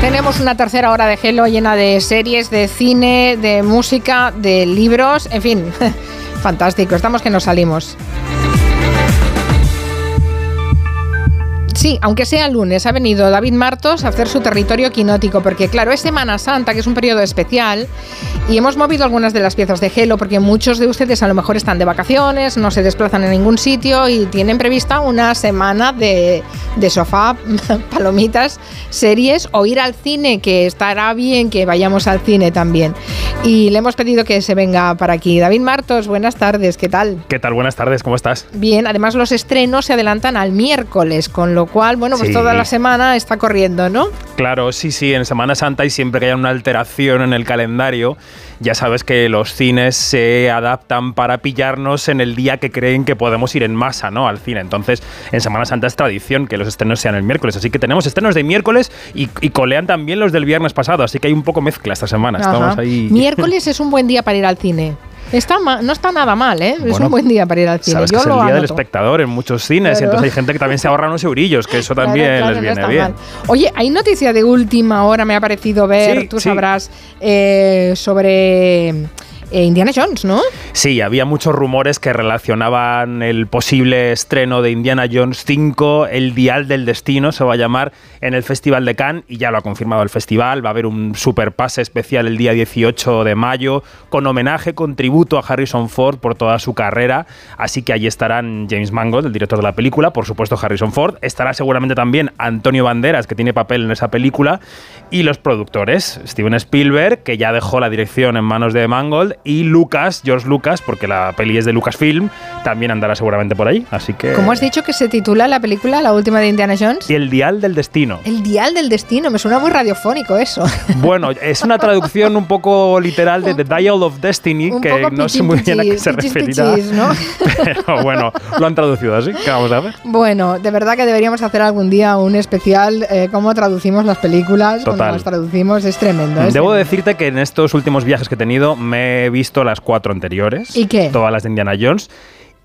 Tenemos una tercera hora de Hello llena de series, de cine, de música, de libros, en fin, fantástico, estamos que nos salimos. Sí, aunque sea lunes, ha venido David Martos a hacer su territorio quinótico, porque claro, es Semana Santa, que es un periodo especial, y hemos movido algunas de las piezas de Gelo, porque muchos de ustedes a lo mejor están de vacaciones, no se desplazan en ningún sitio y tienen prevista una semana de, de sofá, palomitas, series o ir al cine, que estará bien que vayamos al cine también. Y le hemos pedido que se venga para aquí. David Martos, buenas tardes, ¿qué tal? ¿Qué tal? Buenas tardes, ¿cómo estás? Bien, además los estrenos se adelantan al miércoles, con lo cual, bueno, pues Sí. toda la semana está corriendo, ¿no? Claro, sí, sí, en Semana Santa y siempre que haya una alteración en el calendario, ya sabes que los cines se adaptan para pillarnos en el día que creen que podemos ir en masa, ¿no? Al cine. Entonces, en Semana Santa es tradición que los estrenos sean el miércoles. Así que tenemos estrenos de miércoles y, y colean también los del viernes pasado. Así que hay un poco mezcla esta semana. Estamos ahí. Miércoles es un buen día para ir al cine. Está ma- no está nada mal, ¿eh? es un buen día para ir al cine. Sabes Yo que es el lo día del espectador en muchos cines y Claro. entonces hay gente que también se ahorra unos eurillos, que eso también claro, les no viene está bien. mal. Oye, hay noticia de última hora, me ha parecido ver, Sí, tú sí. sabrás, eh, sobre eh, Indiana Jones, ¿no? Sí, había muchos rumores que relacionaban el posible estreno de Indiana Jones 5, El Dial del Destino, se va a llamar, en el Festival de Cannes, y ya lo ha confirmado el festival. Va a haber un super pase especial el día 18 de mayo, con homenaje, con tributo a Harrison Ford por toda su carrera. Así que allí estarán James Mangold, el director de la película, por supuesto Harrison Ford. Estará seguramente también Antonio Banderas, que tiene papel en esa película, y los productores, Steven Spielberg, que ya dejó la dirección en manos de Mangold, y Lucas, George Lucas, porque la peli es de Lucasfilm, también andará seguramente por ahí. Así que. ¿Cómo has dicho que se titula la película, la última de Indiana Jones? Y el Dial del Destino. El dial del destino, me suena muy radiofónico eso. Bueno, es una traducción un poco literal de The Dial of Destiny, Un que poco no sé muy bien a qué se pichis, referirá. pichis, ¿no? Pero bueno, lo han traducido así. ¿Qué vamos a ver? Bueno, de verdad que deberíamos hacer algún día un especial eh, cómo traducimos las películas, Total. las traducimos, es tremendo. es Debo tremendo. decirte que en estos últimos viajes que he tenido me he visto las cuatro anteriores. ¿Y qué? Todas las de Indiana Jones.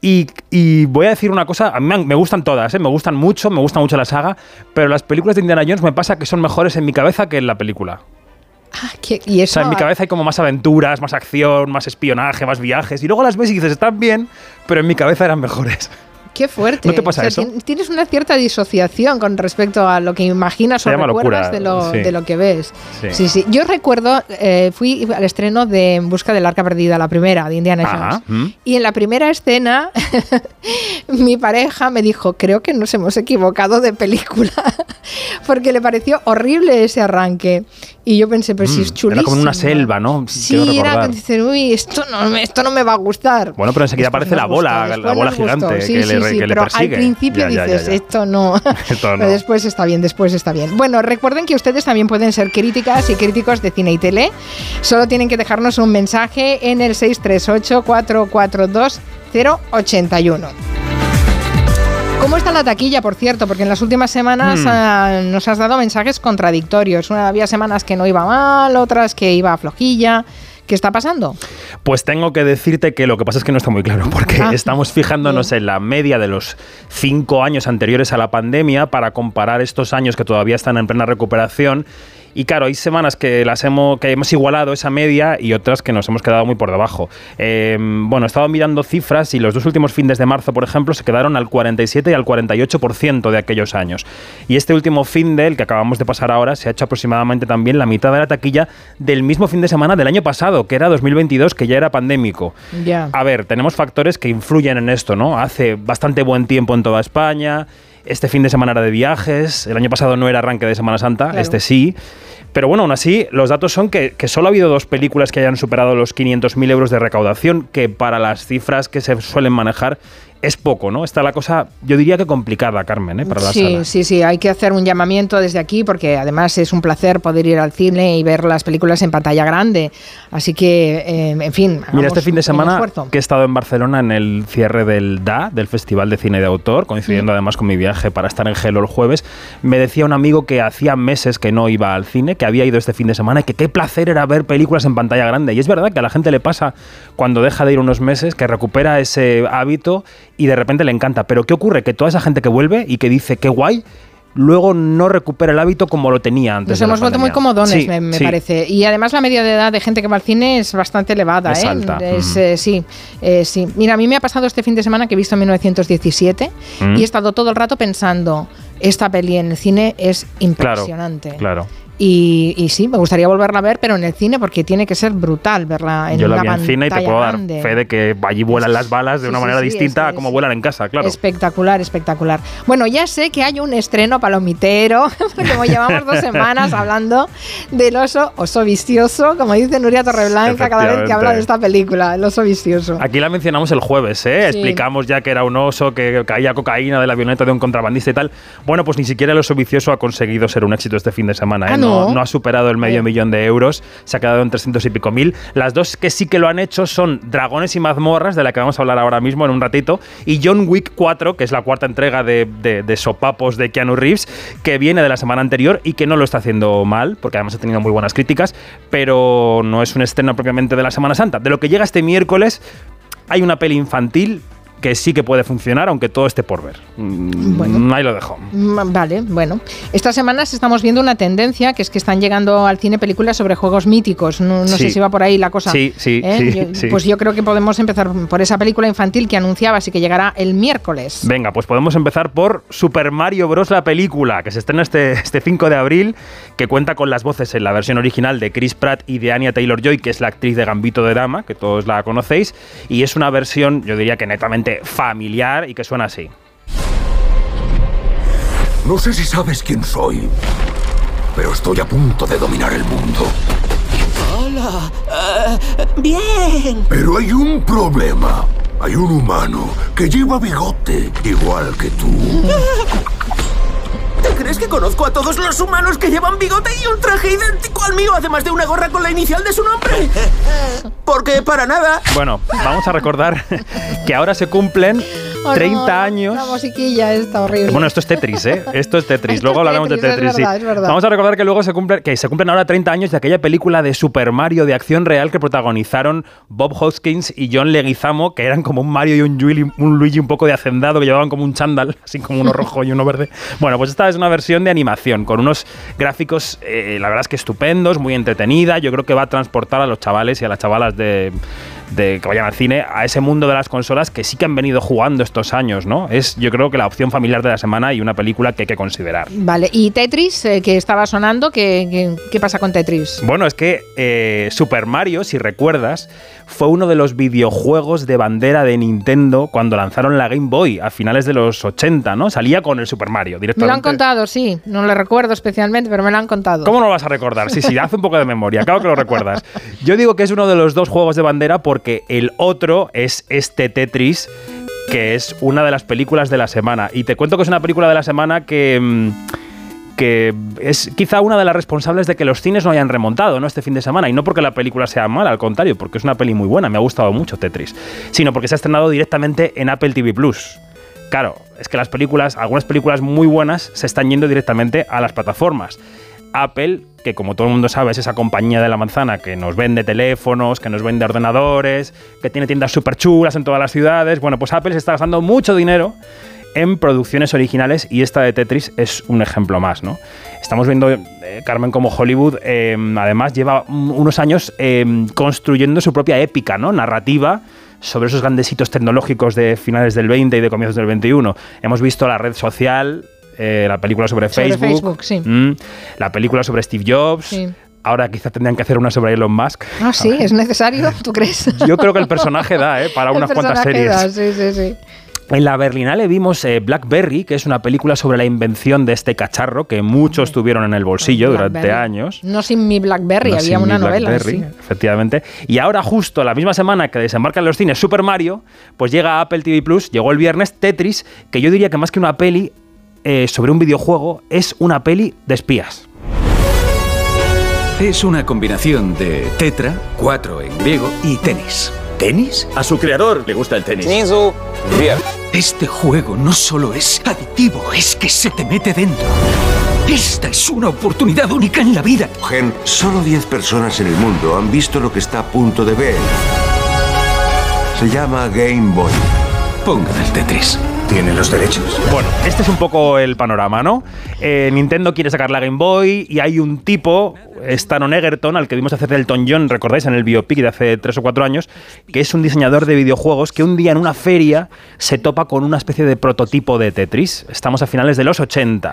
Y, y voy a decir una cosa, a mí me, gustan todas, ¿eh? me gustan mucho, me gusta mucho la saga, pero las películas de Indiana Jones me pasa que son mejores en mi cabeza que en la película. Ah, ¿qué? y O eso, sea, en mi cabeza hay como más aventuras, más acción, más espionaje, más viajes, y luego las ves y dices, están bien, pero en mi cabeza eran mejores. Qué fuerte. ¿No te pasa O sea, eso? tien- Tienes una cierta disociación con respecto a lo que imaginas o recuerdas de, lo, sí. de lo que ves. Sí, Sí. sí. Yo recuerdo, eh, fui al estreno de En busca del arca perdida, la primera, de Indiana Jones. mm. Y en la primera escena, mi pareja me dijo, creo que nos hemos equivocado de película, porque le pareció horrible ese arranque. Y yo pensé, pues sí, es Mm, chulísimo. Era como una selva, ¿no? Sí, era dices, uy, esto no, me- esto no me va a gustar. Bueno, pero enseguida aparece la nos gustó, bola, la bola gigante Sí, que sí, le- sí, que le pero persigue. al principio Ya, ya, ya, dices, ya. esto no. Esto no. Pero después está bien, después está bien. Bueno, recuerden que ustedes también pueden ser críticas y críticos de cine y tele. Solo tienen que dejarnos un mensaje en el 638-442-081. ¿Cómo está la taquilla, por cierto? Porque en las últimas semanas Hmm. ah, nos has dado mensajes contradictorios. Una, había semanas que no iba mal, otras que iba flojilla. ¿Qué está pasando? Pues tengo que decirte que lo que pasa es que no está muy claro, porque Ah, estamos fijándonos en la media de los cinco años anteriores a la pandemia para comparar estos años que todavía están en plena recuperación. Y claro, hay semanas que las hemos, que hemos igualado esa media y otras que nos hemos quedado muy por debajo. Eh, bueno, he estado mirando cifras y los dos últimos fines de marzo, por ejemplo, se quedaron al 47 y al 48% de aquellos años. Y este último fin de, el que acabamos de pasar ahora, se ha hecho aproximadamente también la mitad de la taquilla del mismo fin de semana del año pasado, que era 2022, que ya era pandémico. Ya. A ver, tenemos factores que influyen en esto, ¿no? Hace bastante buen tiempo en toda España. Este fin de semana era de viajes. El año pasado no era arranque de Semana Santa, Claro. este sí. Pero bueno, aún así, los datos son que, que solo ha habido dos películas que hayan superado los 500.000 euros de recaudación, que para las cifras que se suelen manejar es poco, ¿no? Está la cosa, yo diría que complicada, Carmen, ¿eh? para la sí, sala. sí, sí, hay que hacer un llamamiento desde aquí porque además es un placer poder ir al cine y ver las películas en pantalla grande. Así que, eh, en fin. Mira, este fin de semana que he estado en Barcelona en el cierre del DA, del Festival de Cine de Autor, coincidiendo Mm. además con mi viaje para estar en Gelo el jueves, me decía un amigo que hacía meses que no iba al cine, que había ido este fin de semana y que qué placer era ver películas en pantalla grande. Y es verdad que a la gente le pasa cuando deja de ir unos meses, que recupera ese hábito y de repente le encanta. Pero ¿qué ocurre? Que toda esa gente que vuelve y que dice qué guay, luego no recupera el hábito como lo tenía antes. Nos hemos vuelto muy comodones, me, parece. Y además la media de edad de gente que va al cine es bastante elevada. Es ¿eh? alta. Eh, sí, eh, sí. Mira, a mí me ha pasado este fin de semana que he visto 1917 y he estado todo el rato pensando, esta peli en el cine es impresionante. claro. Y, sí, me gustaría volverla a ver, pero en el cine, porque tiene que ser brutal verla en Yo la vi en cine y te puedo dar fe de que allí vuelan las balas de una manera distinta a como vuelan en casa, claro. Espectacular, espectacular. Bueno, ya sé que hay un estreno palomitero, como llevamos dos semanas hablando del oso, oso vicioso, como dice Nuria Torreblanca cada vez que habla de esta película, el oso vicioso. Aquí la mencionamos el jueves, ¿eh? Explicamos ya que era un oso, que caía cocaína de la avioneta de un contrabandista y tal. Bueno, pues ni siquiera el oso vicioso ha conseguido ser un éxito este fin de semana, ¿eh? Ah, no. ha superado el medio millón de euros, se ha quedado en 300 y pico mil. Las dos que sí que lo han hecho son Dragones y Mazmorras, de la que vamos a hablar ahora mismo en un ratito, y John Wick 4, que es la cuarta entrega de, de, sopapos de Keanu Reeves, que viene de la semana anterior y que no lo está haciendo mal, porque además ha tenido muy buenas críticas, pero no es un estreno propiamente de la Semana Santa. De lo que llega este miércoles, hay una peli infantil que sí que puede funcionar, aunque todo esté por ver. Mm, bueno, ahí lo dejo. Mm, vale, bueno. Estas semanas estamos viendo una tendencia, que es que están llegando al cine películas sobre juegos míticos. No, sé si va por ahí la cosa. Sí, sí, ¿Eh? sí, Pues yo creo que podemos empezar por esa película infantil que anunciaba, así que llegará el miércoles. Venga, pues podemos empezar por Super Mario Bros. la película, que se estrena este, este 5 de abril, que cuenta con las voces en la versión original de Chris Pratt y de Anya Taylor-Joy, que es la actriz de Gambito de Dama, que todos la conocéis, y es una versión, yo diría que netamente familiar y que suena así. No sé si sabes quién soy, pero estoy a punto de dominar el mundo. Hola. Eh, bien. Pero hay un problema. Hay un humano que lleva bigote, igual que tú. ¿Te crees que conozco a todos los humanos que llevan bigote y un traje idéntico al mío, además de una gorra con la inicial de su nombre? Porque para nada. Bueno, vamos a recordar que ahora se cumplen 30 años. La musiquilla está horrible. Bueno, esto es Tetris, ¿eh? Esto es Tetris. luego hablaremos de Tetris. sí. Vamos a recordar que luego se cumple, que se cumplen ahora 30 años de aquella película de Super Mario de acción real que protagonizaron Bob Hoskins y John Leguizamo, que eran como un Mario y un, un Luigi un poco de hacendado, que llevaban como un chándal, así como uno rojo y uno verde. Bueno, pues esta es una versión de animación con unos gráficos, eh, la verdad es que estupendos, muy entretenida. Yo creo que va a transportar a los chavales y a las chavalas de de que vayan al cine a ese mundo de las consolas que sí que han venido jugando estos años, ¿no? Es yo creo que la opción familiar de la semana y una película que hay que considerar. Vale, y Tetris, eh, que estaba sonando, ¿qué, qué, pasa con Tetris? Bueno, es que eh, Super Mario, si recuerdas, fue uno de los videojuegos de bandera de Nintendo cuando lanzaron la Game Boy a finales de los 80, ¿no? Salía con el Super Mario directamente. Me lo han contado, sí. No lo recuerdo especialmente, pero me lo han contado. ¿Cómo no lo vas a recordar? Sí, sí, haz un poco de memoria. Claro que lo recuerdas. Yo digo que es uno de los dos juegos de bandera porque el otro es este Tetris que es una de las películas de la semana. Y te cuento que es una película de la semana que... Mm, que es quizá una de las responsables de que los cines no hayan remontado ¿no? este fin de semana. Y no porque la película sea mala, al contrario, porque es una peli muy buena, me ha gustado mucho Tetris, sino porque se ha estrenado directamente en Apple TV Plus. Claro, es que las películas, algunas películas muy buenas, se están yendo directamente a las plataformas. Apple, que como todo el mundo sabe es esa compañía de la manzana que nos vende teléfonos, que nos vende ordenadores, que tiene tiendas súper chulas en todas las ciudades, bueno, pues Apple se está gastando mucho dinero en producciones originales y esta de Tetris es un ejemplo más, ¿no? Estamos viendo, eh, Carmen, como Hollywood eh, además lleva unos años eh, construyendo su propia épica, ¿no? Narrativa sobre esos grandes hitos tecnológicos de finales del 20 y de comienzos del 21. Hemos visto la red social, la película sobre, Facebook, mm, la película sobre Steve Jobs. Ahora quizá tendrían que hacer una sobre Elon Musk. Ah, sí, es necesario, ¿tú crees? Yo creo que el personaje da, ¿eh? Para unas cuantas series. sí, sí, sí. En la Berlinale vimos eh, Blackberry, que es una película sobre la invención de este cacharro que muchos tuvieron en el bolsillo durante años. No sin mi Blackberry, había una novela. Blackberry, efectivamente. Y ahora, justo la misma semana que desembarcan los cines Super Mario, pues llega a Apple TV Plus, llegó el viernes Tetris, que yo diría que más que una peli eh, sobre un videojuego, es una peli de espías. Es una combinación de tetra, cuatro en griego, y tenis. ¿Tenis? A su creador le gusta el tenis. Este juego no solo es adictivo, es que se te mete dentro. Esta es una oportunidad única en la vida. Gen, solo 10 personas en el mundo han visto lo que está a punto de ver. Se llama Game Boy. Pongan el Tetris. Tiene los derechos. Bueno, este es un poco el panorama, ¿no? Eh, Nintendo quiere sacar la Game Boy y hay un tipo, Stanon Egerton, al que vimos hacer Elton John, recordáis, en el biopic de hace 3 o 4 años, que es un diseñador de videojuegos que un día en una feria se topa con una especie de prototipo de Tetris. Estamos a finales de los 80.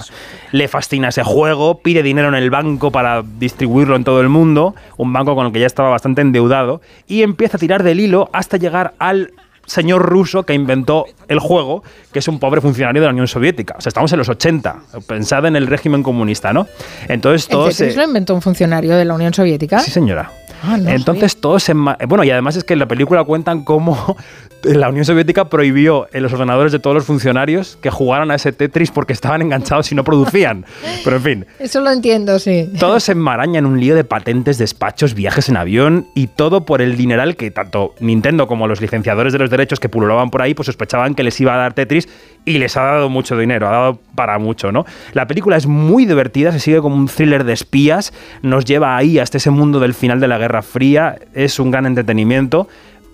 Le fascina ese juego, pide dinero en el banco para distribuirlo en todo el mundo, un banco con el que ya estaba bastante endeudado, y empieza a tirar del hilo hasta llegar al señor ruso que inventó el juego, que es un pobre funcionario de la Unión Soviética. O sea, estamos en los 80. Pensad en el régimen comunista, ¿no? Entonces ¿El todos... Tetris se- lo inventó un funcionario de la Unión Soviética? Sí, señora. Ah, no Entonces todos se... Bueno, y además es que en la película cuentan cómo la Unión Soviética prohibió en los ordenadores de todos los funcionarios que jugaran a ese Tetris porque estaban enganchados y no producían. Pero en fin, Eso lo entiendo, sí. todo se enmaraña en un lío de patentes, despachos, viajes en avión y todo por el dineral que tanto Nintendo como los licenciadores de los derechos que pululaban por ahí pues sospechaban que les iba a dar Tetris y les ha dado mucho dinero, ha dado para mucho, ¿no? La película es muy divertida, se sigue como un thriller de espías, nos lleva ahí hasta ese mundo del final de la Guerra Fría, es un gran entretenimiento.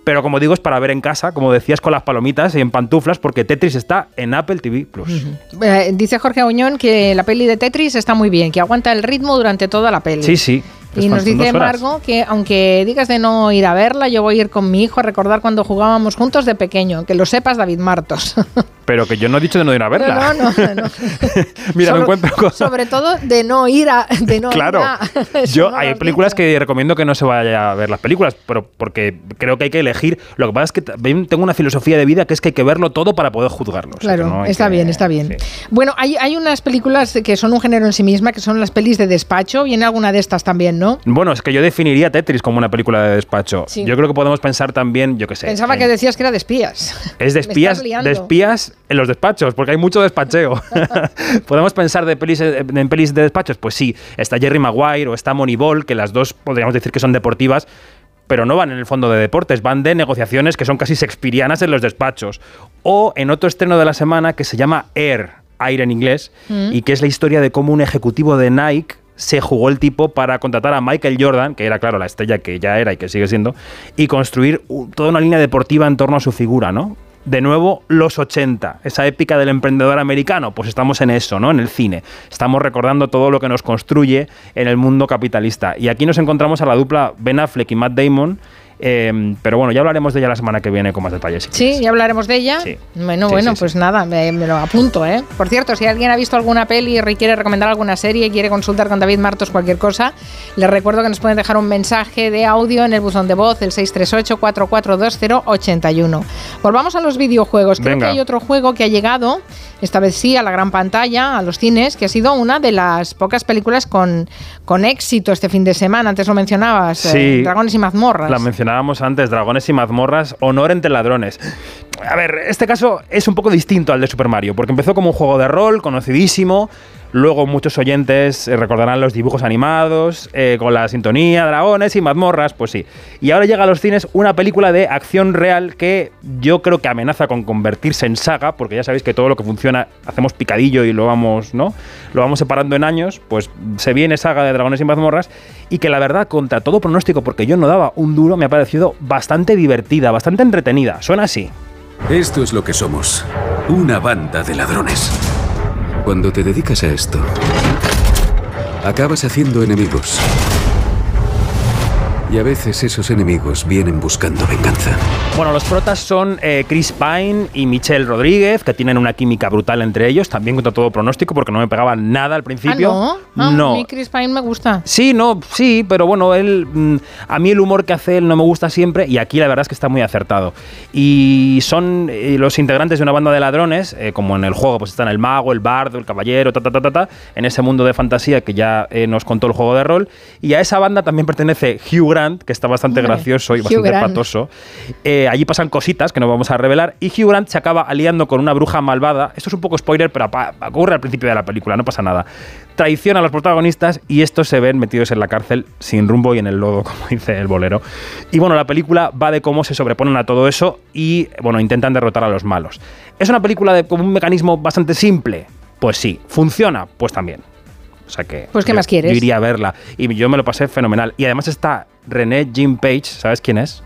Pero como digo, es para ver en casa, como decías, con las palomitas y en pantuflas, porque Tetris está en Apple TV Plus. Eh, dice Jorge Auñón que la peli de Tetris está muy bien, que aguanta el ritmo durante toda la peli. Sí, sí. Y nos dice. Margo que aunque digas de no ir a verla, yo voy a ir con mi hijo a recordar cuando jugábamos juntos de pequeño. Que lo sepas, David Martos. Pero que yo no he dicho de no ir a verla. No, no, no. Mira, me Sobre- encuentro con... Sobre todo de no ir a. De no claro, ir a- yo no hay películas dicho. que recomiendo que no se vaya a ver las películas, pero porque creo que hay que elegir. Lo que pasa es que también tengo una filosofía de vida que es que hay que verlo todo para poder juzgarlo. o sea, que Claro, no está que- bien, está bien. sí. Bueno, hay, hay unas películas que son un género en sí misma, que son las pelis de despacho. Viene alguna de estas también, ¿no? Bueno, es que yo definiría Tetris como una película de despacho. Sí. Yo creo que podemos pensar también, yo qué sé. Pensaba en- que decías que era de espías. Es de espías, de espías en los despachos, porque hay mucho despacheo. ¿Podemos pensar de pelis, eh, en pelis de despachos? Pues sí, está Jerry Maguire o está Moneyball, que las dos podríamos decir que son deportivas, pero no van en el fondo de deportes, van de negociaciones que son casi shakespearianas en los despachos. O en otro estreno de la semana que se llama Air, Air en inglés, y que es la historia de cómo un ejecutivo de Nike se jugó el tipo para contratar a Michael Jordan, que era, claro, la estrella que ya era y que sigue siendo, y construir toda una línea deportiva en torno a su figura, ¿no? De nuevo, los 80, esa épica del emprendedor americano, pues estamos en eso, ¿no? En el cine. Estamos recordando todo lo que nos construye en el mundo capitalista. Y aquí nos encontramos a la dupla Ben Affleck y Matt Damon, eh, pero bueno, ya hablaremos de ella la semana que viene con más detalles. si Sí, quieres. ya hablaremos de ella. Sí. Bueno, Sí, bueno, sí, pues nada, me, me lo apunto, ¿eh? Por cierto, si alguien ha visto alguna peli y quiere recomendar alguna serie y quiere consultar con David Martos cualquier cosa, les recuerdo que nos pueden dejar un mensaje de audio en el buzón de voz, el 638-442081. Volvamos a los videojuegos. Creo Venga. que hay otro juego que ha llegado, esta vez sí, a la gran pantalla, a los cines, que ha sido una de las pocas películas con, con éxito este fin de semana. Antes lo mencionabas, Sí. eh, Dragones y mazmorras. La mencionábamos antes, Dragones y mazmorras, honor entre ladrones. A ver, este caso es un poco distinto al de Super Mario, porque empezó como un juego de rol conocidísimo, luego muchos oyentes eh, recordarán los dibujos animados, eh, con la sintonía, dragones y mazmorras, pues sí. Y ahora llega a los cines una película de acción real que yo creo que amenaza con convertirse en saga, porque ya sabéis que todo lo que funciona hacemos picadillo y lo vamos, ¿no? Lo vamos separando en años, pues se viene saga de dragones y mazmorras y que la verdad, contra todo pronóstico, porque yo no daba un duro, me ha parecido bastante divertida, bastante entretenida. Suena así. Esto es lo que somos. Una banda de ladrones. Cuando te dedicas a esto, acabas haciendo enemigos. Y a veces esos enemigos vienen buscando venganza. Bueno, los protas son eh, Chris Pine y Michelle Rodríguez, que tienen una química brutal entre ellos, también contra todo pronóstico, porque no me pegaban nada al principio. Ah, no. Ah, no. A mí Chris Pine me gusta. Sí, no, sí, pero bueno, él, mm, a mí el humor que hace él no me gusta siempre y aquí la verdad es que está muy acertado. Y son eh, los integrantes de una banda de ladrones, eh, como en el juego, pues están el mago, el bardo, el caballero, ta, ta, ta, ta, ta, en ese mundo de fantasía que ya eh, nos contó el juego de rol. Y a esa banda también pertenece Hugh Grant, que está bastante Hombre, gracioso y Hugh bastante Grant. patoso. Eh, allí pasan cositas que no vamos a revelar y Hugh Grant se acaba aliando con una bruja malvada. Esto es un poco spoiler, pero ocurre al principio de la película, no pasa nada. Traiciona a los protagonistas y estos se ven metidos en la cárcel sin rumbo y en el lodo, como dice el bolero. Y bueno, la película va de cómo se sobreponen a todo eso y bueno, intentan derrotar a los malos. ¿Es una película de, con un mecanismo bastante simple? Pues sí. ¿Funciona? Pues también. O sea que. Pues, ¿qué yo- más quieres? Yo iría a verla. Y yo me lo pasé fenomenal. Y además está René Jim Page, ¿sabes quién es?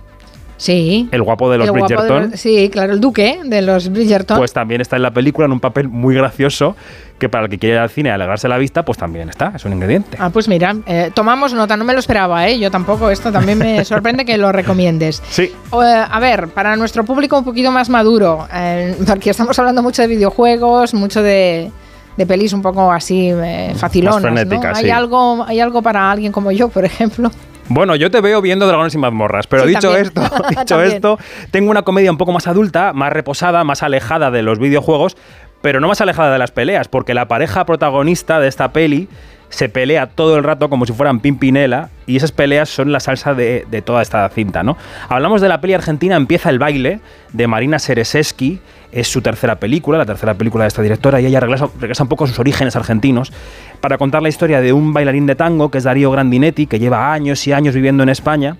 Sí. El guapo de los de Bridgerton. sí, claro, el duque de los Bridgerton. Pues también está en la película en un papel muy gracioso que para el que quiere ir al cine y alegrarse la vista, pues también está, es un ingrediente. Ah, pues mira, eh, tomamos nota, no me lo esperaba, ¿eh? Yo tampoco, esto también me sorprende que lo recomiendes. Sí. Eh, a ver, para nuestro público un poquito más maduro, eh, porque estamos hablando mucho de videojuegos, mucho de, de pelis un poco así eh, facilonas, ¿Hay, sí. algo, ¿Hay algo para alguien como yo, por ejemplo? Bueno, yo te veo viendo Dragones y mazmorras, pero Sí, dicho también. esto, dicho esto, tengo una comedia un poco más adulta, más reposada, más alejada de los videojuegos, pero no más alejada de las peleas, porque la pareja protagonista de esta peli se pelea todo el rato como si fueran Pimpinela y esas peleas son la salsa de, toda esta cinta, ¿no? Hablamos de la peli argentina Empieza el baile de Marina Sereseski, es su tercera película, la tercera película de esta directora y ella regresa, regresa un poco a sus orígenes argentinos para contar la historia de un bailarín de tango que es Darío Grandinetti, que lleva años y años viviendo en España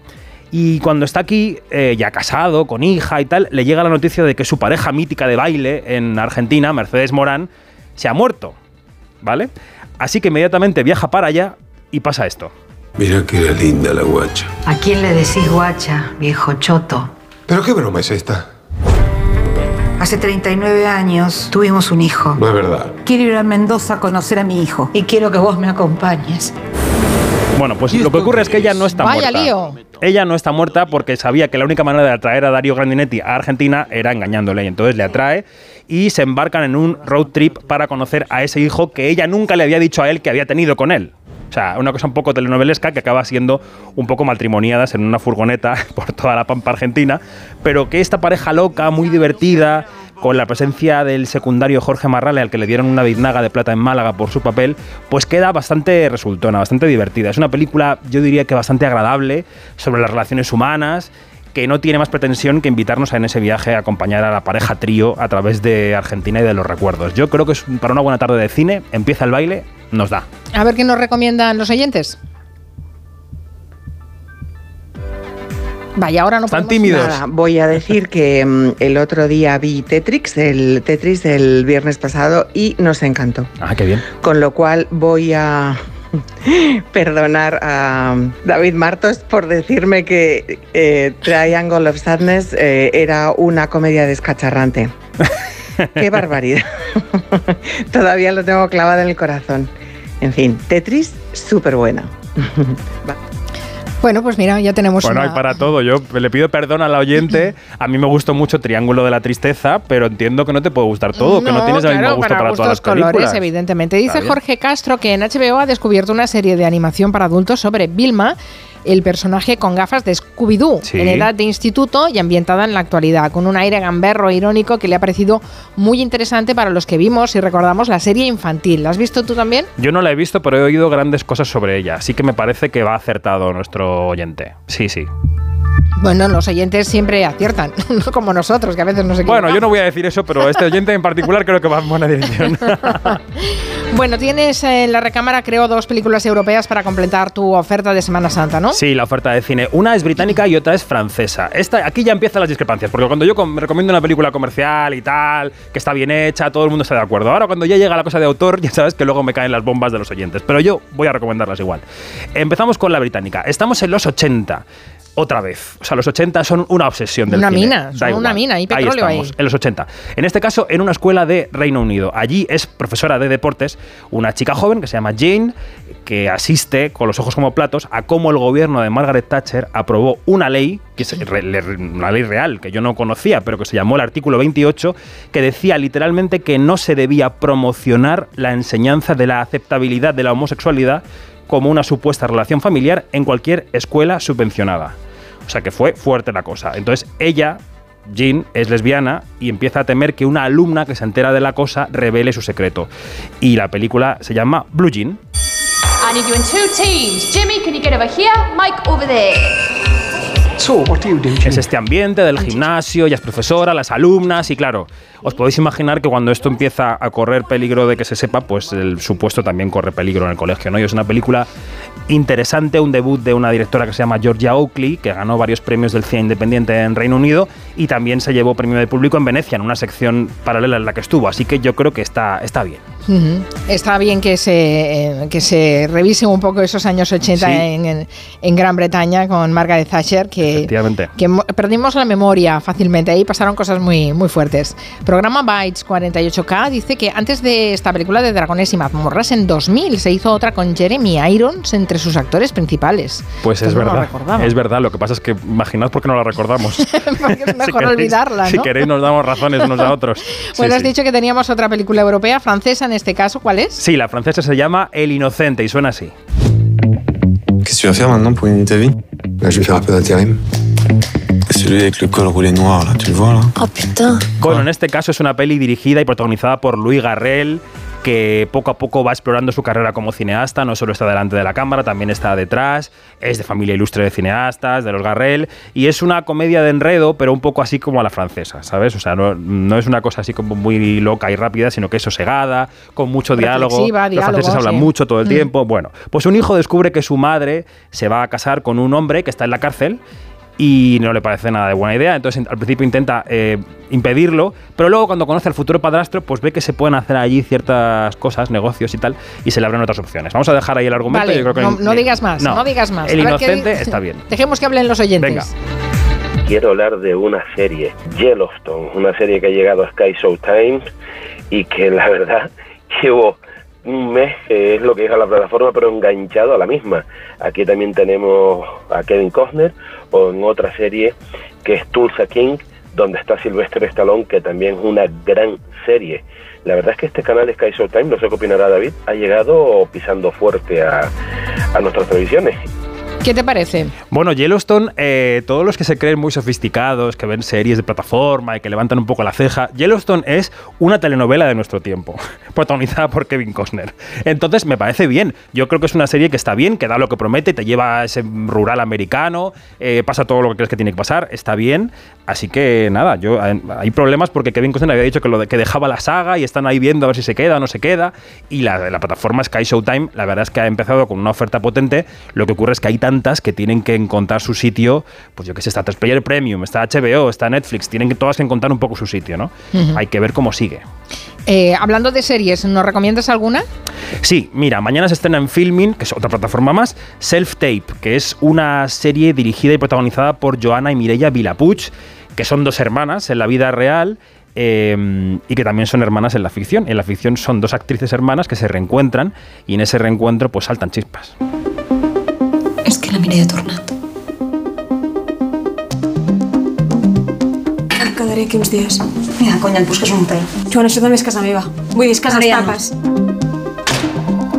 y cuando está aquí, eh, ya casado, con hija y tal, le llega la noticia de que su pareja mítica de baile en Argentina, Mercedes Morán, se ha muerto, ¿vale? Así que inmediatamente viaja para allá y pasa esto. Mira que era linda la guacha. ¿A quién le decís guacha, viejo choto? ¿Pero qué broma es esta? Hace 39 años tuvimos un hijo. No es verdad. Quiero ir a Mendoza a conocer a mi hijo. Y quiero que vos me acompañes. Bueno, pues lo que ocurre es que ella no está Vaya muerta. lío. Ella no está muerta porque sabía que la única manera de atraer a Darío Grandinetti a Argentina era engañándole. Y entonces le atrae y se embarcan en un road trip para conocer a ese hijo que ella nunca le había dicho a él que había tenido con él. O sea, una cosa un poco telenovelesca que acaba siendo un poco matrimoniadas en una furgoneta por toda la pampa argentina, pero que esta pareja loca, muy divertida, con la presencia del secundario Jorge Marrale, al que le dieron una biznaga de plata en Málaga por su papel, pues queda bastante resultona, bastante divertida. Es una película, yo diría que bastante agradable, sobre las relaciones humanas, que no tiene más pretensión que invitarnos en ese viaje a acompañar a la pareja trío a través de Argentina y de los recuerdos. Yo creo que es para una buena tarde de cine, empieza el baile, nos da. A ver qué nos recomiendan los oyentes. Vaya, ahora no Están tímidos. Nada, voy a decir que mm, el otro día vi Tetrix, el Tetris del viernes pasado, y nos encantó. Ah, qué bien. Con lo cual voy a perdonar a David Martos por decirme que eh, Triangle of Sadness eh, era una comedia descacharrante. Qué barbaridad. Todavía lo tengo clavado en el corazón. En fin, Tetris, súper buena. Bueno, pues mira, ya tenemos Bueno, una- hay para todo. Yo le pido perdón al oyente. A mí me gustó mucho Triángulo de la Tristeza, pero entiendo que no te puede gustar todo, que no tienes el mismo claro, gusto para, para, todas las gustos, colores, películas. evidentemente. Dice. Jorge Castro que en HBO ha descubierto una serie de animación para adultos sobre Vilma, el personaje con gafas de Scooby-Doo, Sí. en edad de instituto y ambientada en la actualidad, con un aire gamberro e irónico que le ha parecido muy interesante para los que vimos y recordamos la serie infantil. ¿La has visto tú también? Yo no la he visto, pero he oído grandes cosas sobre ella, así que me parece que va acertado nuestro oyente. Sí, sí. Bueno, los oyentes siempre aciertan, no como nosotros, que a veces no se Bueno, yo no voy a decir eso, pero este oyente en particular creo que va en buena dirección. Bueno, tienes en la recámara, creo, dos películas europeas para completar tu oferta de Semana Santa, ¿no? Sí, la oferta de cine. Una es británica y otra es francesa. Esta, aquí ya empiezan las discrepancias, porque cuando yo com- recomiendo una película comercial y tal, que está bien hecha, todo el mundo está de acuerdo. Ahora cuando ya llega la cosa de autor, ya sabes que luego me caen las bombas de los oyentes. Pero yo voy a recomendarlas igual. Empezamos con la británica. Estamos en los 80. Otra vez. O sea, los 80 son una obsesión del Una cine. mina, son una mina, hay petróleo ahí. estamos, en los 80. En este caso, en una escuela de Reino Unido. Allí es profesora de deportes una chica joven que se llama Jane, que asiste con los ojos como platos a cómo el gobierno de Margaret Thatcher aprobó una ley, que es una ley real que yo no conocía, pero que se llamó el artículo 28, que decía literalmente que no se debía promocionar la enseñanza de la aceptabilidad de la homosexualidad como una supuesta relación familiar en cualquier escuela subvencionada. O sea que fue fuerte la cosa. Entonces ella, Jean, es lesbiana y empieza a temer que una alumna que se entera de la cosa revele su secreto. Y la película se llama Blue Jean. I need you in two teams. Jimmy, can you get over here? Mike, over there. Es este ambiente del gimnasio, ella es profesora, las alumnas y claro, os podéis imaginar que cuando esto empieza a correr peligro de que se sepa, pues el supuesto también corre peligro en el colegio, ¿no? Y es una película interesante, un debut de una directora que se llama Georgia Oakley, que ganó varios premios del cine independiente en Reino Unido y también se llevó premio de público en Venecia, en una sección paralela en la que estuvo, así que yo creo que está, está bien. Está bien que se, eh, que se revise un poco esos años 80 Sí. en, en- en Gran Bretaña con Margaret Thatcher, que, que mo- perdimos la memoria fácilmente. Ahí pasaron cosas muy, muy fuertes. Programa Bytes 48K dice que antes de esta película de Dragones y mazmorras, en 2000 se hizo otra con Jeremy Irons entre sus actores principales. Pues Esto es no verdad. es verdad. Lo que pasa es que imaginad por qué no la recordamos. Porque es Si mejor queréis- olvidarla, ¿no? Si queréis nos damos razones unos a otros. bueno, Sí, has sí. dicho que teníamos otra película europea, francesa en este caso. ¿Cuál es? Sí, la francesa se llama El Inocente y suena así. Qu'est-ce que tu vas faire maintenant pour gagner ta vie Bah, je vais faire un peu d'intérim. Celui avec le col roulé noir, là, tu le vois là Oh putain. Bueno, en este caso es una peli dirigida y protagonizada por Louis Garrel, que poco a poco va explorando su carrera como cineasta, no solo está delante de la cámara, también está detrás, es de familia ilustre de cineastas, de los Garrel, y es una comedia de enredo, pero un poco así como a la francesa, ¿sabes? O sea, no, no es una cosa así como muy loca y rápida, sino que es sosegada, con mucho diálogo. Reflexiva, los diálogo, franceses hablan sí. mucho todo el Mm. tiempo. Bueno, pues un hijo descubre que su madre se va a casar con un hombre que está en la cárcel y no le parece nada de buena idea. Entonces al principio intenta eh, impedirlo, pero luego cuando conoce al futuro padrastro, pues ve que se pueden hacer allí ciertas cosas, negocios y tal, y se le abren otras opciones. Vamos a dejar ahí el argumento. Vale, yo creo que no, no digas más, no, digas más. El A inocente está bien. Dejemos que hablen los oyentes. Venga. quiero hablar de una serie, Yellowstone, una serie que ha llegado a Sky Showtime y que la verdad llevo un mes, es lo que dijo la plataforma, pero enganchado a la misma. Aquí también tenemos a Kevin Costner o en otra serie que es Tulsa King, donde está Sylvester Stallone, que también es una gran serie. La verdad es que este canal Sky Showtime, no sé qué opinará David, ha llegado pisando fuerte a, a nuestras televisiones. ¿Qué te parece? Bueno, Yellowstone, eh, todos los que se creen muy sofisticados, que ven series de plataforma y que levantan un poco la ceja, Yellowstone es una telenovela de nuestro tiempo, protagonizada por Kevin Costner. Entonces, me parece bien. Yo creo que es una serie que está bien, que da lo que promete, te lleva a ese rural americano, eh, pasa todo lo que crees que tiene que pasar, está bien. Así que nada, yo eh, hay problemas porque Kevin Costner había dicho que, lo de- que dejaba la saga y están ahí viendo a ver si se queda o no se queda. Y la, la plataforma Sky Showtime, la verdad es que ha empezado con una oferta potente. Lo que ocurre es que hay tantas que tienen que encontrar su sitio. Pues yo qué sé, está Player Premium, está HBO, está Netflix. Tienen que todas que encontrar un poco su sitio, ¿no? Hay que ver cómo sigue. Eh, hablando de series, ¿nos recomiendas alguna? Sí, mira, mañana se estrena en Filmin, que es otra plataforma más, Self Tape, que es una serie dirigida y protagonizada por Joana y Mireia Vilapuch, que son dos hermanas en la vida real. eh, y que también son hermanas en la ficción. En la ficción son dos actrices hermanas que se reencuentran y en ese reencuentro pues saltan chispas. che la Mireia è tornata. Em quedaré aquí uns dies. Mira, conya, et busques un hotel. Joan, això també és casa meva. Vull dir, és casa Mariano. els No.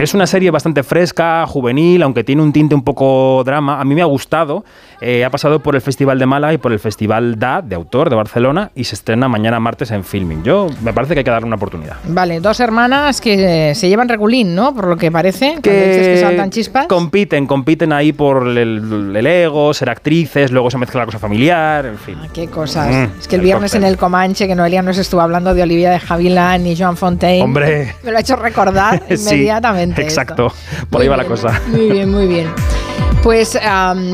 Es una serie bastante fresca, juvenil, aunque tiene un tinte un poco drama. A mí me ha gustado. Eh, ha pasado por el Festival de Málaga y por el Festival DA, de autor, de Barcelona, y se estrena mañana martes en Filming. Yo me parece que hay que darle una oportunidad. Vale, dos hermanas que eh, se llevan regulín, ¿no? Por lo que parece. Dices que saltan chispas. compiten, compiten ahí por el, el ego, ser actrices, luego se mezcla la cosa familiar, en fin. Qué cosas. Mm, es que el el viernes cóctel. en el Comanche, que Noelia nos estuvo hablando de Olivia de Javilán y Joan Fontaine. Hombre. Me lo ha hecho recordar Sí, exacto. esto. Por Muy ahí va la cosa. Muy bien, muy bien. Pues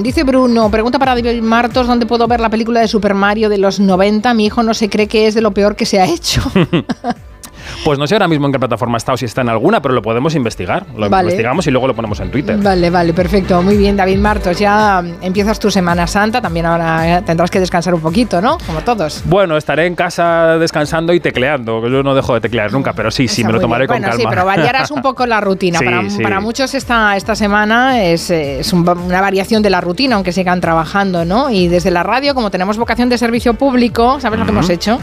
dice Bruno, pregunta para David Martos, ¿dónde puedo ver la película de Super Mario de los 90? Mi hijo no se cree que es de lo peor que se ha hecho. Pues no sé ahora mismo en qué plataforma está o si está en alguna, pero lo podemos investigar. Lo Vale. investigamos y luego lo ponemos en Twitter. Vale, vale, perfecto. Muy bien, David Martos. Ya empiezas tu Semana Santa, también ahora eh, tendrás que descansar un poquito, ¿no? Como todos. Bueno, estaré en casa descansando y tecleando, que yo no dejo de teclear nunca, pero sí, sí, Está me lo tomaré bien. con bueno, calma. sí, pero variarás un poco la rutina. Sí, para, sí. para muchos esta, esta semana es, es un- una variación de la rutina, aunque sigan trabajando, ¿no? Y desde la radio, como tenemos vocación de servicio público, ¿sabes lo que hemos hecho?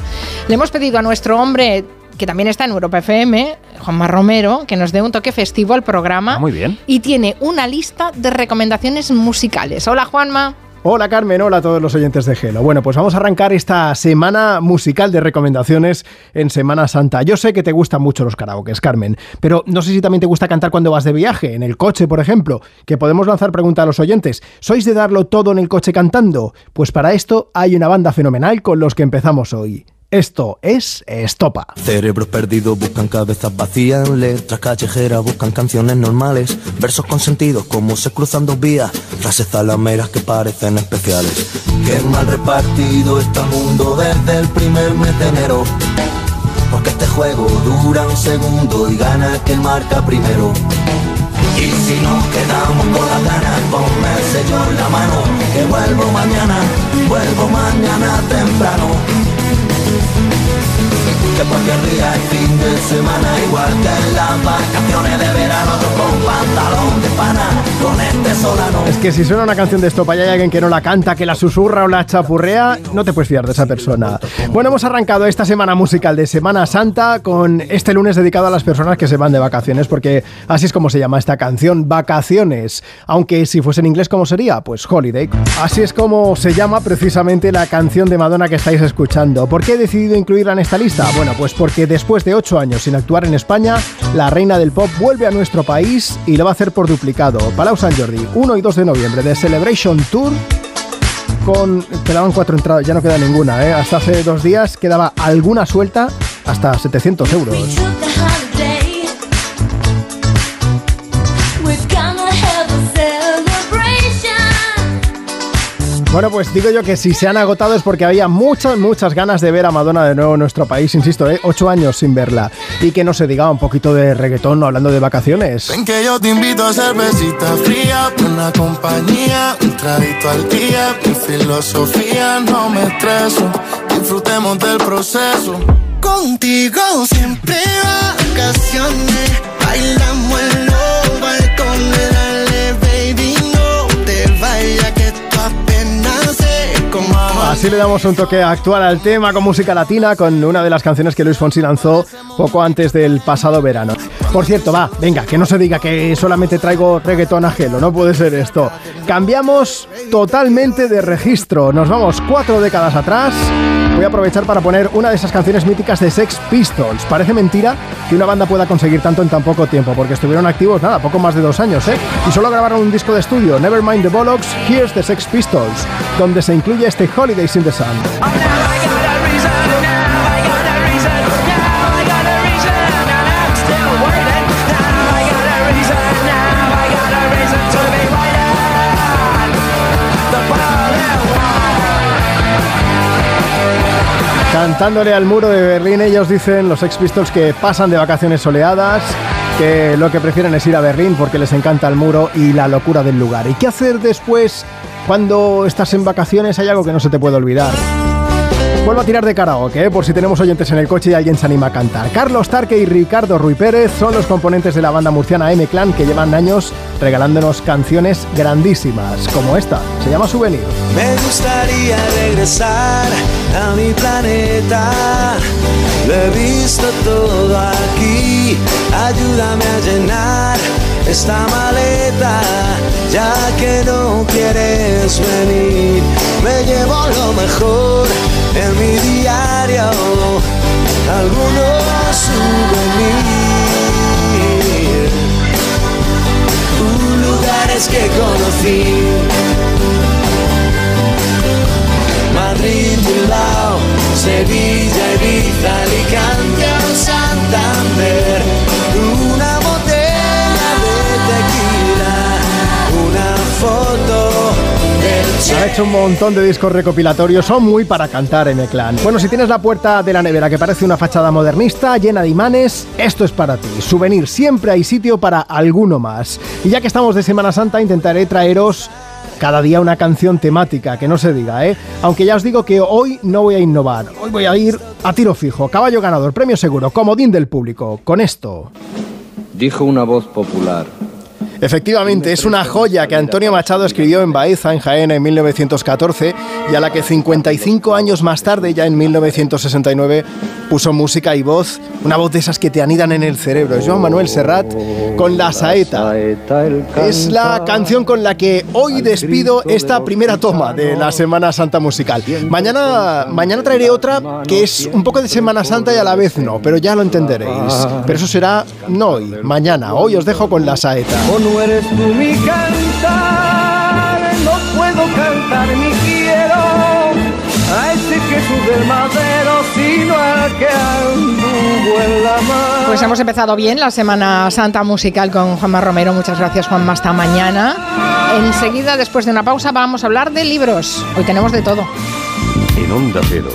Le hemos pedido a nuestro hombre que también está en Europa FM, Juanma Romero, que nos dé un toque festivo al programa. Ah, muy bien. Y tiene una lista de recomendaciones musicales. Hola, Juanma. Hola Carmen, hola a todos los oyentes de Gelo. Bueno, pues vamos a arrancar esta semana musical de recomendaciones en Semana Santa. Yo sé que te gustan mucho los karaokes, Carmen, pero no sé si también te gusta cantar cuando vas de viaje, en el coche, por ejemplo, que podemos lanzar pregunta a los oyentes. ¿Sois de darlo todo en el coche cantando? Pues para esto hay una banda fenomenal con los que empezamos hoy. Esto es Estopa. Cerebros perdidos buscan cabezas vacías, letras callejeras buscan canciones normales, versos con sentido como se cruzan dos vías, frases zalameras que parecen especiales. Qué mal repartido está el mundo desde el primer mes de enero. porque este juego dura un segundo y gana quien marca primero. Y si nos quedamos con las ganas, ponme el sello en la mano, que vuelvo mañana, vuelvo mañana temprano. Que cualquier día es fin de semana, igual que en las vacaciones de verano, con pantalón Es que si suena una canción de estopa y hay alguien que no la canta, que la susurra o la chapurrea, no te puedes fiar de esa persona. Bueno, hemos arrancado esta semana musical de Semana Santa con este lunes dedicado a las personas que se van de vacaciones, porque así es como se llama esta canción, vacaciones. Aunque si fuese en inglés, ¿cómo sería? Pues holiday. Así es como se llama precisamente la canción de Madonna que estáis escuchando. ¿Por qué he decidido incluirla en esta lista? Bueno, pues porque después de ocho años sin actuar en España, la reina del pop vuelve a nuestro país y lo va a hacer por duplicado. Palau San Jordi, 1 y 2 de noviembre de Celebration Tour con... Quedaban cuatro entradas, ya no queda ninguna, ¿eh? Hasta hace dos días quedaba alguna suelta hasta 700 euros. Bueno, pues digo yo que si se han agotado es porque había muchas, muchas ganas de ver a Madonna de nuevo en nuestro país, insisto, ¿eh? ocho años sin verla. Y que no se diga un poquito de reggaetón hablando de vacaciones. Ven que yo te invito a cervecita fría, una compañía, un traguito al día, mi filosofía no me estreso, disfrutemos del proceso. Contigo siempre vacaciones, bailamos en los balcones, Así le damos un toque actual al tema con música latina, con una de las canciones que Luis Fonsi lanzó poco antes del pasado verano. Por cierto, va, venga, que no se diga que solamente traigo reggaetón ajeno, no puede ser esto. Cambiamos totalmente de registro, nos vamos cuatro décadas atrás. Voy a aprovechar para poner una de esas canciones míticas de Sex Pistols. Parece mentira que una banda pueda conseguir tanto en tan poco tiempo, porque estuvieron activos, nada, poco más de dos años, ¿eh? Y solo grabaron un disco de estudio, Nevermind the Bollocks, Here's the Sex Pistols, donde se incluye este Holidays in the Sun. Cantándole al muro de Berlín, ellos dicen, los Sex Pistols, que pasan de vacaciones soleadas, que lo que prefieren es ir a Berlín porque les encanta el muro y la locura del lugar. ¿Y qué hacer después cuando estás en vacaciones? Hay algo que no se te puede olvidar. Vuelvo a tirar de karaoke, ¿eh? por si tenemos oyentes en el coche y alguien se anima a cantar. Carlos Tarque y Ricardo Ruy Pérez son los componentes de la banda murciana M-Clan que llevan años regalándonos canciones grandísimas, como esta, se llama Souvenir. Me gustaría regresar a mi planeta. Lo he visto todo aquí. Ayúdame a llenar esta maleta. Ya que no quieres venir, me llevo lo mejor en mi diario. Algunos souvenirs. Lugares que conocí. Madrid, Bilbao, Sevilla, Ibiza, Alicante Santander. Ha hecho un montón de discos recopilatorios, son muy para cantar en el clan. Bueno, si tienes la puerta de la nevera que parece una fachada modernista, llena de imanes, esto es para ti. Souvenir, siempre hay sitio para alguno más. Y ya que estamos de Semana Santa, intentaré traeros cada día una canción temática, que no se diga, ¿eh? Aunque ya os digo que hoy no voy a innovar, hoy voy a ir a tiro fijo, caballo ganador, premio seguro, comodín del público, con esto. Dijo una voz popular. Efectivamente, es una joya que Antonio Machado escribió en Baeza, en Jaén, en 1914, y a la que 55 años más tarde, ya en 1969, puso música y voz, una voz de esas que te anidan en el cerebro. Joan Manuel Serrat con La Saeta. Es la canción con la que hoy despido esta primera toma de la Semana Santa musical. Mañana, mañana traeré otra que es un poco de Semana Santa y a la vez no, pero ya lo entenderéis. Pero eso será no hoy, mañana. Hoy os dejo con La Saeta. No eres tú mi cantar, no puedo cantar ni quiero a ese Jesús del madero, sino al que anduvo en la mar. Pues hemos empezado bien la Semana Santa musical con Juanma Romero. Muchas gracias, Juanma. Hasta mañana. Enseguida, después de una pausa, vamos a hablar de libros. Hoy tenemos de todo. En Onda Cero,